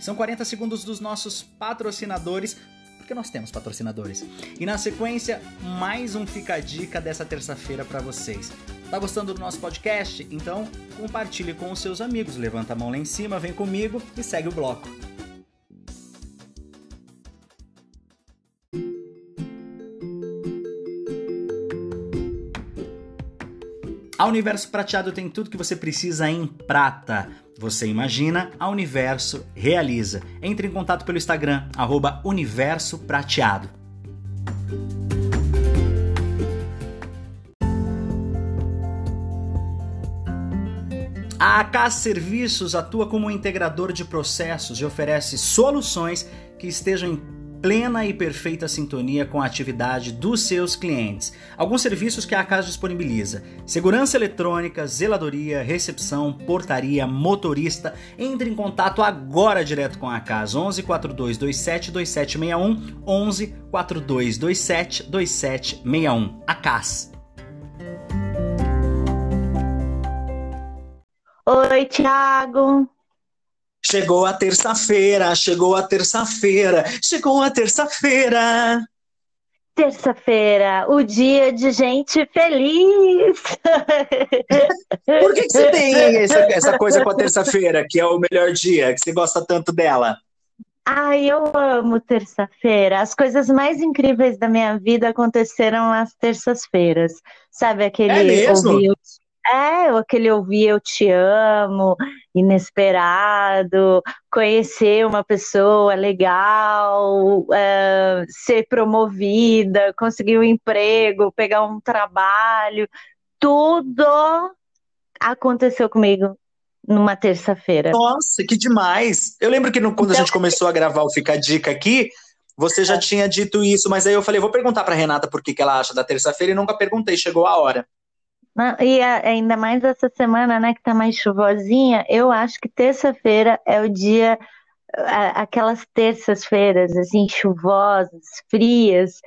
São 40 segundos dos nossos patrocinadores, porque nós temos patrocinadores. E na sequência, mais um Fica a Dica dessa terça-feira para vocês. Tá gostando do nosso podcast? Então compartilhe com os seus amigos. Levanta a mão lá em cima, vem comigo e segue o bloco. A Universo Prateado tem tudo que você precisa em prata. Você imagina, a Universo realiza. Entre em contato pelo Instagram, arroba Universo Prateado. A AK Serviços atua como um integrador de processos e oferece soluções que estejam em plena e perfeita sintonia com a atividade dos seus clientes. Alguns serviços que a casa disponibiliza: segurança eletrônica, zeladoria, recepção, portaria, motorista. Entre em contato agora direto com a casa 11 4227 2761 11 4227 2761. A CAS. Oi, Thiago. Chegou a terça-feira, chegou a terça-feira, chegou a terça-feira. Terça-feira, o dia de gente feliz. Por que, que você tem essa, essa coisa com a terça-feira, que é o melhor dia, que você gosta tanto dela? Ai, eu amo terça-feira. As coisas mais incríveis da minha vida aconteceram nas terças-feiras. Sabe aquele é mesmo? ouvir é, aquele ouvir eu te amo, inesperado, conhecer uma pessoa legal, é, ser promovida, conseguir um emprego, pegar um trabalho, tudo aconteceu comigo numa terça-feira. Nossa, que demais! Eu lembro que no, quando então, a gente começou a gravar o Fica a Dica aqui, você já é. tinha dito isso, mas aí eu falei, vou perguntar para Renata por que, que ela acha da terça-feira e nunca perguntei, chegou a hora. E ainda mais essa semana, né, que tá mais chuvosinha, eu acho que terça-feira é o dia, aquelas terças-feiras, assim, chuvosas, frias,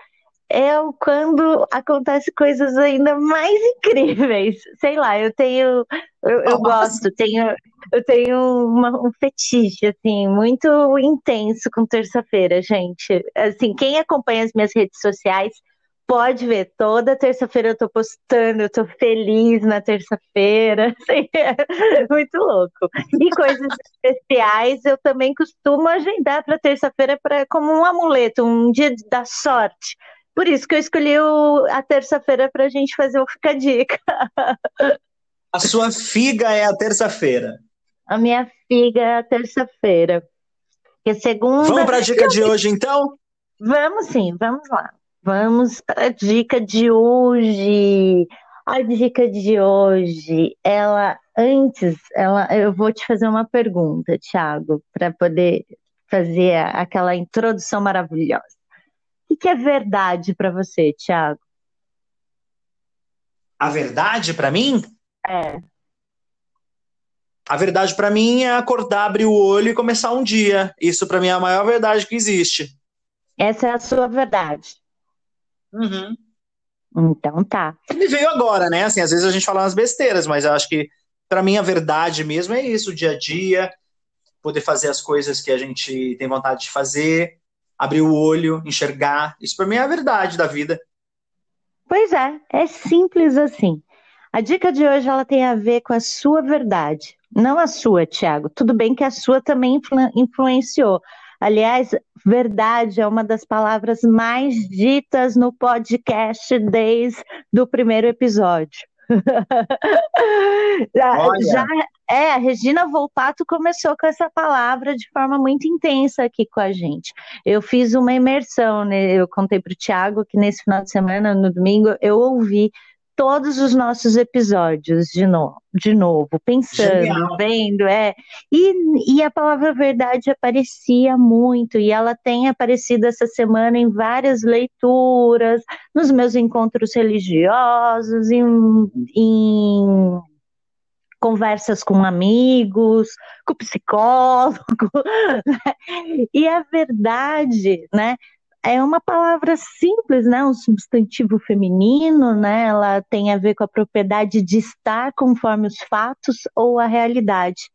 é quando acontece coisas ainda mais incríveis. Sei lá, eu tenho, eu, eu gosto, tenho, eu tenho uma, um fetiche, assim, muito intenso com terça-feira, gente. Assim, quem acompanha as minhas redes sociais pode ver, toda terça-feira eu tô postando, eu tô feliz na terça-feira, assim, é muito louco. E coisas especiais eu também costumo agendar para terça-feira para como um amuleto, um dia da sorte. Por isso que eu escolhi o, a terça-feira para a gente fazer o Fica Dica. A sua figa é a terça-feira. A minha figa é a terça-feira. Porque segunda. Vamos para a dica de hoje, então? Vamos sim, vamos lá. Vamos para a dica de hoje. A dica de hoje, ela antes, ela, eu vou te fazer uma pergunta, Thiago, para poder fazer aquela introdução maravilhosa. O que é verdade para você, Thiago? A verdade para mim? É. A verdade para mim é acordar, abrir o olho e começar um dia. Isso para mim é a maior verdade que existe. Essa é a sua verdade. Uhum. Então tá. Me veio agora, né? Assim, às vezes a gente fala umas besteiras, mas eu acho que para mim a verdade mesmo é isso, o dia a dia, poder fazer as coisas que a gente tem vontade de fazer, abrir o olho, enxergar. Isso para mim é a verdade da vida. Pois é, é simples assim. A dica de hoje ela tem a ver com a sua verdade, não a sua, Tiago. Tudo bem que a sua também influ influenciou, Aliás, verdade é uma das palavras mais ditas no podcast desde o primeiro episódio. Já é, a Regina Volpato começou com essa palavra de forma muito intensa aqui com a gente. Eu fiz uma imersão, né? Eu contei para o Tiago que nesse final de semana, no domingo, eu ouvi todos os nossos episódios de novo, de novo pensando, Genial. vendo, é. E, e a palavra verdade aparecia muito, e ela tem aparecido essa semana em várias leituras, nos meus encontros religiosos, em, em conversas com amigos, com psicólogo, né? e a verdade, né? É uma palavra simples, né? Um substantivo feminino, né? Ela tem a ver com a propriedade de estar conforme os fatos ou a realidade.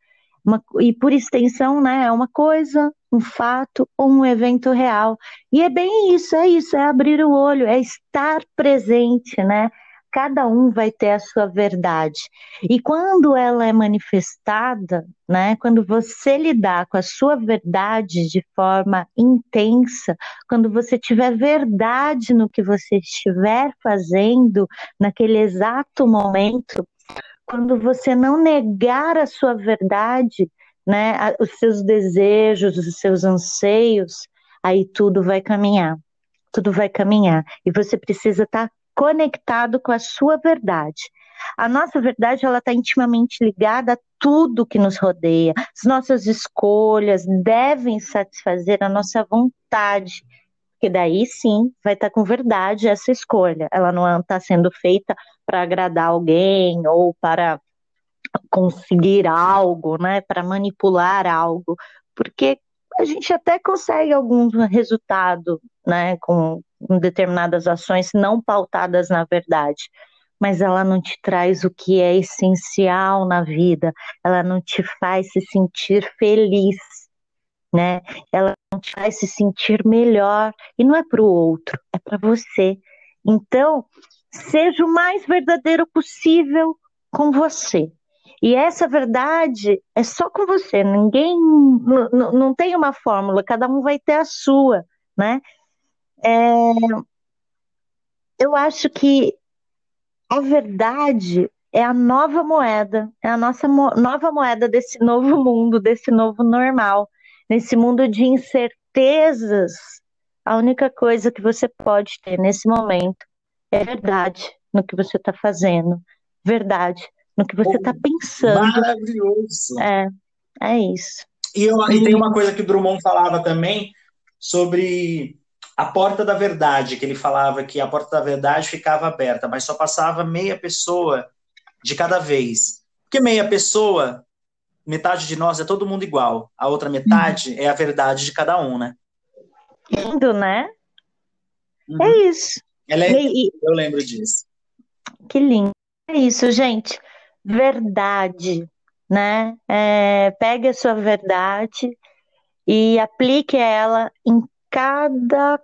uma, e por extensão, né, é uma coisa, um fato ou um evento real. E é bem isso, é isso, é abrir o olho, é estar presente, né? Cada um vai ter a sua verdade. E quando ela é manifestada, né, quando você lidar com a sua verdade de forma intensa, quando você tiver verdade no que você estiver fazendo naquele exato momento, quando você não negar a sua verdade, né, os seus desejos, os seus anseios, aí tudo vai caminhar. Tudo vai caminhar. E você precisa estar conectado com a sua verdade. A nossa verdade ela está intimamente ligada a tudo que nos rodeia. As nossas escolhas devem satisfazer a nossa vontade, que daí sim vai estar tá com verdade essa escolha. Ela não está sendo feita para agradar alguém ou para conseguir algo, né, para manipular algo, porque a gente até consegue algum resultado, né, com determinadas ações não pautadas na verdade, mas ela não te traz o que é essencial na vida, ela não te faz se sentir feliz, né? Ela não te faz se sentir melhor e não é para o outro, é para você. Então, seja o mais verdadeiro possível com você. E essa verdade é só com você, ninguém não tem uma fórmula, cada um vai ter a sua, né? É, eu acho que a verdade é a nova moeda, é a nossa mo nova moeda desse novo mundo, desse novo normal, nesse mundo de incertezas. A única coisa que você pode ter nesse momento é verdade no que você está fazendo, verdade no que você está pensando. Maravilhoso. É, é isso. E, eu, e tem uma coisa que o Drummond falava também sobre a porta da verdade, que ele falava que a porta da verdade ficava aberta, mas só passava meia pessoa de cada vez. Porque meia pessoa, metade de nós é todo mundo igual, a outra metade uhum. é a verdade de cada um, né? Lindo, né? Uhum. É isso. É, eu lembro disso. Que lindo. É isso, gente verdade, né? É, pegue a sua verdade e aplique ela em cada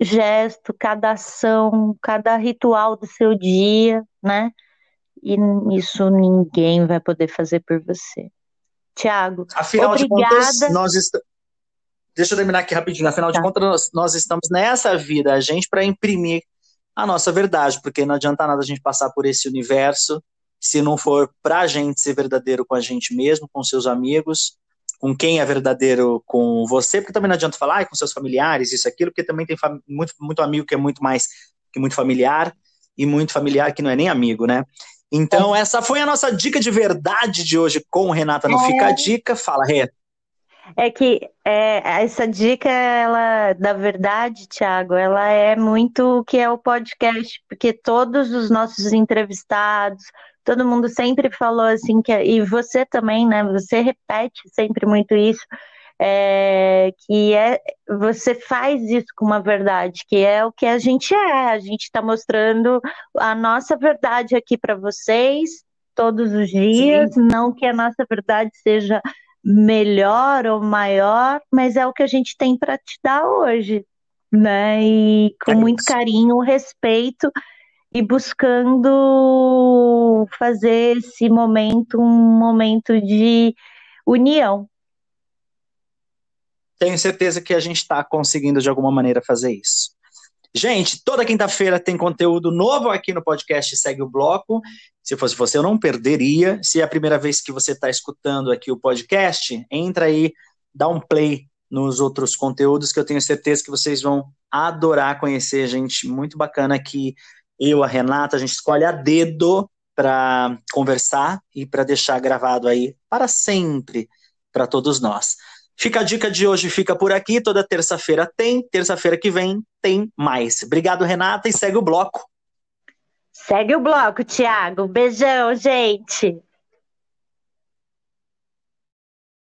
gesto, cada ação, cada ritual do seu dia, né? E isso ninguém vai poder fazer por você. Tiago, Afinal obrigada. de contas, nós estamos. Deixa eu terminar aqui rapidinho. Afinal tá. de contas, nós, nós estamos nessa vida, a gente, para imprimir a nossa verdade, porque não adianta nada a gente passar por esse universo se não for para a gente ser verdadeiro com a gente mesmo, com seus amigos, com quem é verdadeiro com você, porque também não adianta falar ah, com seus familiares, isso, aquilo, porque também tem muito, muito amigo que é muito mais que muito familiar, e muito familiar que não é nem amigo, né? Então, é. essa foi a nossa dica de verdade de hoje com Renata Não é. Fica a Dica. Fala, Rê. É que é, essa dica, ela, da verdade, Thiago, ela é muito o que é o podcast, porque todos os nossos entrevistados, todo mundo sempre falou assim que e você também, né? Você repete sempre muito isso, é, que é você faz isso com uma verdade, que é o que a gente é. A gente está mostrando a nossa verdade aqui para vocês todos os dias, Sim. não que a nossa verdade seja melhor ou maior, mas é o que a gente tem para te dar hoje, né? E com é muito carinho, respeito e buscando fazer esse momento um momento de união. Tenho certeza que a gente está conseguindo de alguma maneira fazer isso. Gente, toda quinta-feira tem conteúdo novo aqui no podcast Segue o Bloco. Se fosse você, eu não perderia. Se é a primeira vez que você está escutando aqui o podcast, entra aí, dá um play nos outros conteúdos que eu tenho certeza que vocês vão adorar conhecer, gente. Muito bacana que eu, a Renata, a gente escolhe a dedo para conversar e para deixar gravado aí para sempre para todos nós. Fica a dica de hoje, fica por aqui. Toda terça-feira tem, terça-feira que vem tem mais. Obrigado, Renata, e segue o bloco. Segue o bloco, Thiago. Beijão, gente.